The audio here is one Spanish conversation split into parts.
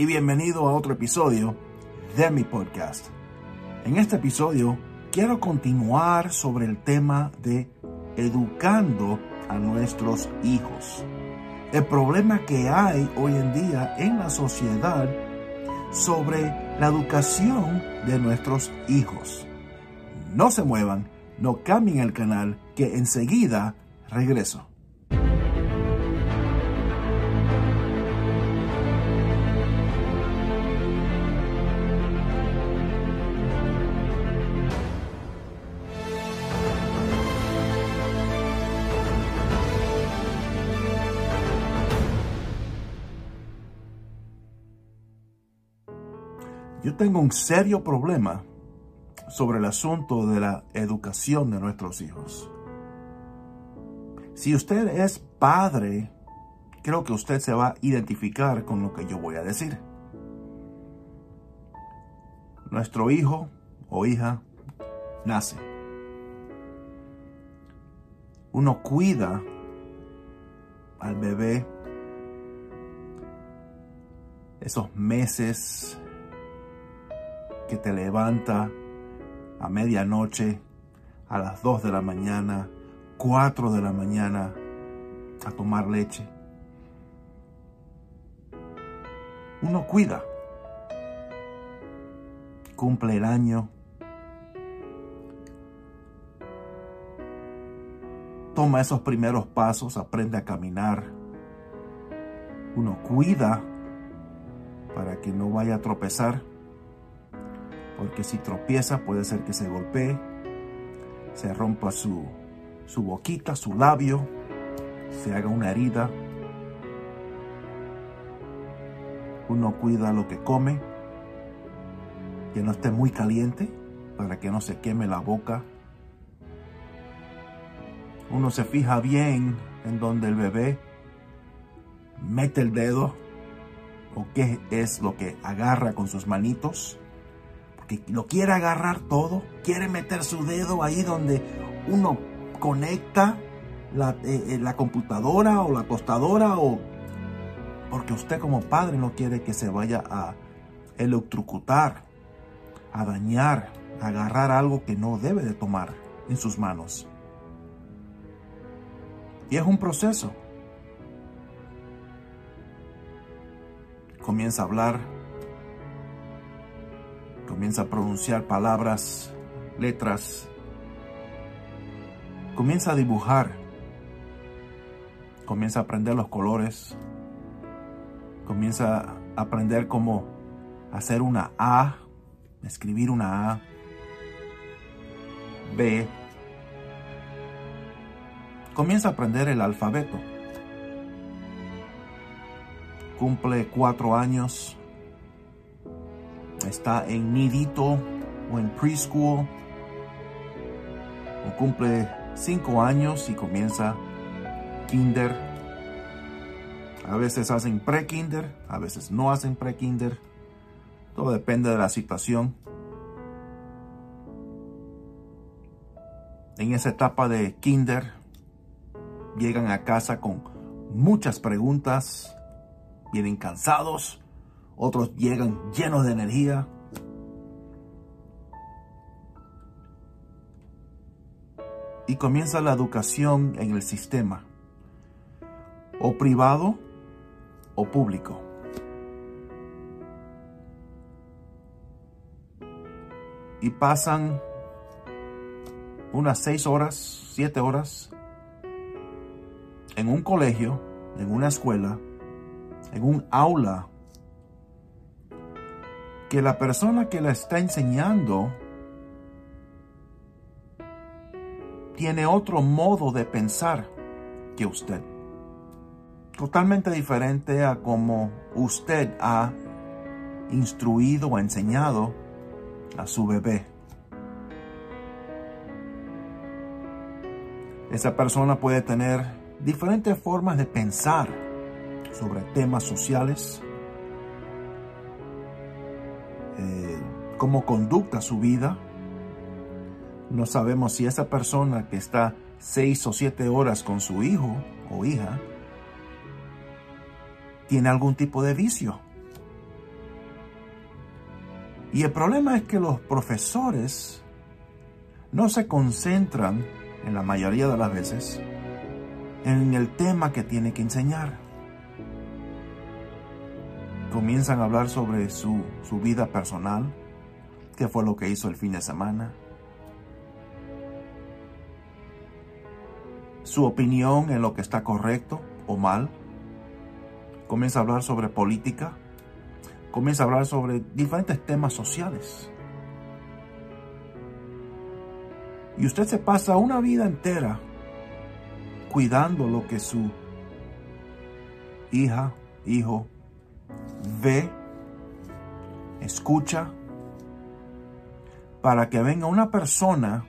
Y bienvenido a otro episodio de mi podcast. En este episodio quiero continuar sobre el tema de educando a nuestros hijos. El problema que hay hoy en día en la sociedad sobre la educación de nuestros hijos. No se muevan, no cambien el canal, que enseguida regreso. Tengo un serio problema sobre el asunto de la educación de nuestros hijos. Si usted es padre, creo que usted se va a identificar con lo que yo voy a decir. Nuestro hijo o hija nace. Uno cuida al bebé esos meses que te levanta a medianoche, a las 2 de la mañana, 4 de la mañana, a tomar leche. Uno cuida, cumple el año, toma esos primeros pasos, aprende a caminar. Uno cuida para que no vaya a tropezar porque si tropieza puede ser que se golpee, se rompa su, su boquita, su labio, se haga una herida. Uno cuida lo que come, que no esté muy caliente para que no se queme la boca. Uno se fija bien en donde el bebé mete el dedo o qué es lo que agarra con sus manitos lo quiere agarrar todo, quiere meter su dedo ahí donde uno conecta la, eh, eh, computadora o la tostadora o porque usted como padre no quiere que se vaya a electrocutar, a dañar, a agarrar algo que no debe de tomar en sus manos. Y es un proceso. Comienza a hablar, comienza a pronunciar palabras, letras, comienza a dibujar, comienza a aprender los colores, comienza a aprender cómo hacer una A, escribir una A, B, comienza a aprender el alfabeto. Cumple cuatro años está en nidito o en preschool o cumple cinco años y comienza kinder. A veces hacen pre-kinder, a veces no hacen pre-kinder. Todo depende de la situación. En esa etapa de kinder llegan a casa con muchas preguntas, vienen cansados, otros llegan llenos de energía. Y comienza la educación en el sistema, o privado o público. Y pasan unas seis horas, siete horas en un colegio, en una escuela, en un aula que la persona que la está enseñando tiene otro modo de pensar que usted. Totalmente diferente a como usted ha instruido o enseñado a su bebé. Esa persona puede tener diferentes formas de pensar sobre temas sociales, cómo conducta su vida. No sabemos si esa persona que está seis o siete horas con su hijo o hija tiene algún tipo de vicio. Y el problema es que los profesores no se concentran, en la mayoría de las veces, en el tema que tiene que enseñar. Comienzan a hablar sobre su, su vida personal, qué fue lo que hizo el fin de semana, su opinión en lo que está correcto o mal. Comienza a hablar sobre política, comienza a hablar sobre diferentes temas sociales. Y usted se pasa una vida entera cuidando lo que su hija, hijo ve, escucha, para que venga una persona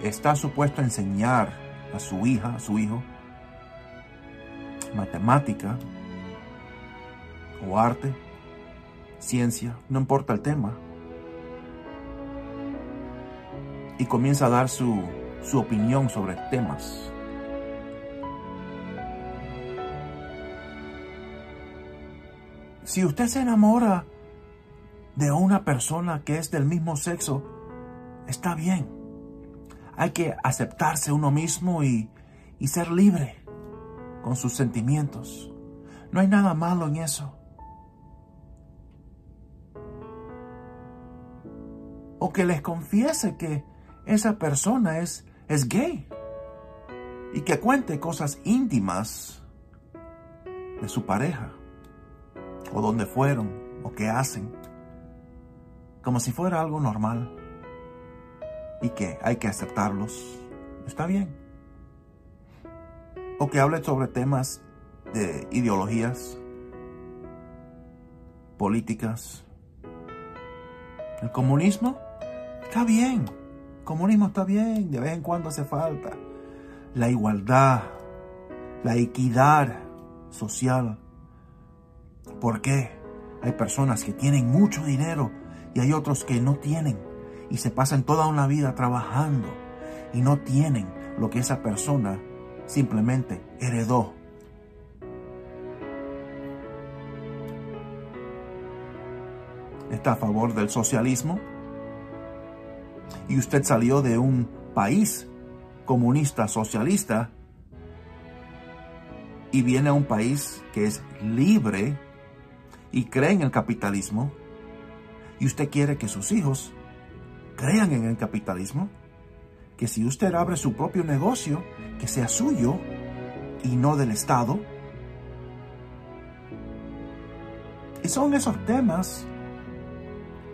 que está supuesto a enseñar a su hija, a su hijo, matemática, o arte, ciencia, no importa el tema. Y comienza a dar su, su opinión sobre temas. Si usted se enamora de una persona que es del mismo sexo, está bien. Hay que aceptarse uno mismo y, y ser libre con sus sentimientos. No hay nada malo en eso. o que les confiese que esa persona es, es gay y que cuente cosas íntimas de su pareja o dónde fueron o qué hacen, como si fuera algo normal y que hay que aceptarlos. Está bien. O que hable sobre temas de ideologías, políticas. El comunismo Está bien, comunismo está bien, de vez en cuando hace falta. La igualdad, la equidad social. ¿Por qué? Hay personas que tienen mucho dinero y hay otros que no tienen y se pasan toda una vida trabajando y no tienen lo que esa persona simplemente heredó. ¿Está a favor del socialismo? y usted salió de un país comunista, socialista, y viene a un país que es libre y cree en el capitalismo, y usted quiere que sus hijos crean en el capitalismo, que si usted abre su propio negocio, que sea suyo y no del Estado. Y son esos temas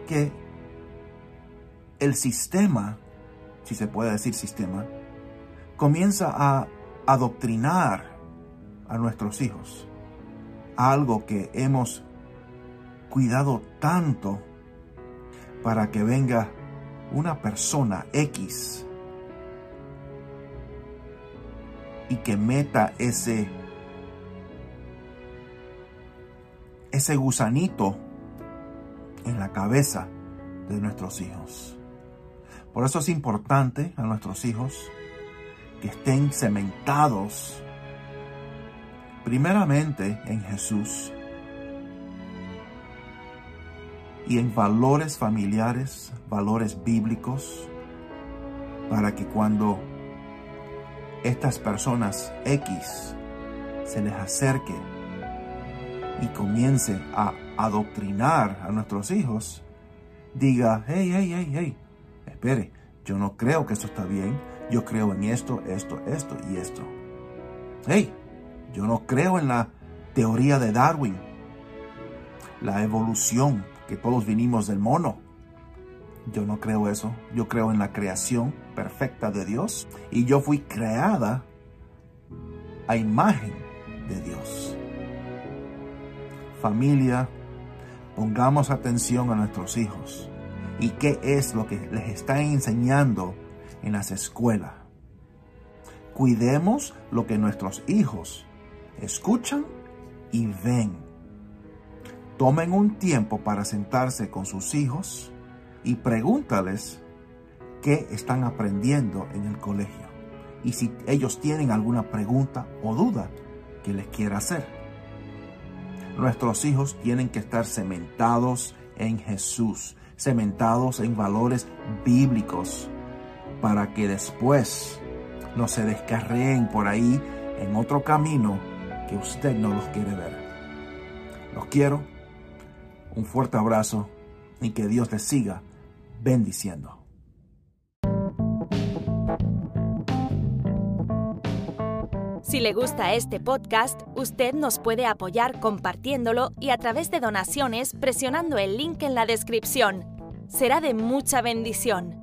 que el sistema, si se puede decir sistema, comienza a adoctrinar a nuestros hijos. Algo que hemos cuidado tanto para que venga una persona X y que meta ese ese gusanito en la cabeza de nuestros hijos. Por eso es importante a nuestros hijos que estén cementados primeramente en Jesús y en valores familiares, valores bíblicos, para que cuando estas personas X se les acerque y comience a adoctrinar a nuestros hijos, diga, hey, hey, hey, hey, espere, yo no creo que esto está bien, yo creo en esto, esto, esto y esto. Hey, yo no creo en la teoría de Darwin, la evolución, que todos vinimos del mono. Yo no creo eso, yo creo en la creación perfecta de Dios y yo fui creada a imagen de Dios. Familia, Pongamos atención a nuestros hijos y qué es lo que les están enseñando en las escuelas. Cuidemos lo que nuestros hijos escuchan y ven. Tomen un tiempo para sentarse con sus hijos y pregúntales qué están aprendiendo en el colegio y si ellos tienen alguna pregunta o duda que les quiera hacer. Nuestros hijos tienen que estar cementados en Jesús, cementados en valores bíblicos, para que después no se descarreen por ahí en otro camino que usted no los quiere ver. Los quiero, un fuerte abrazo y que Dios les siga bendiciendo. Si le gusta este podcast, usted nos puede apoyar compartiéndolo y a través de donaciones presionando el link en la descripción. Será de mucha bendición.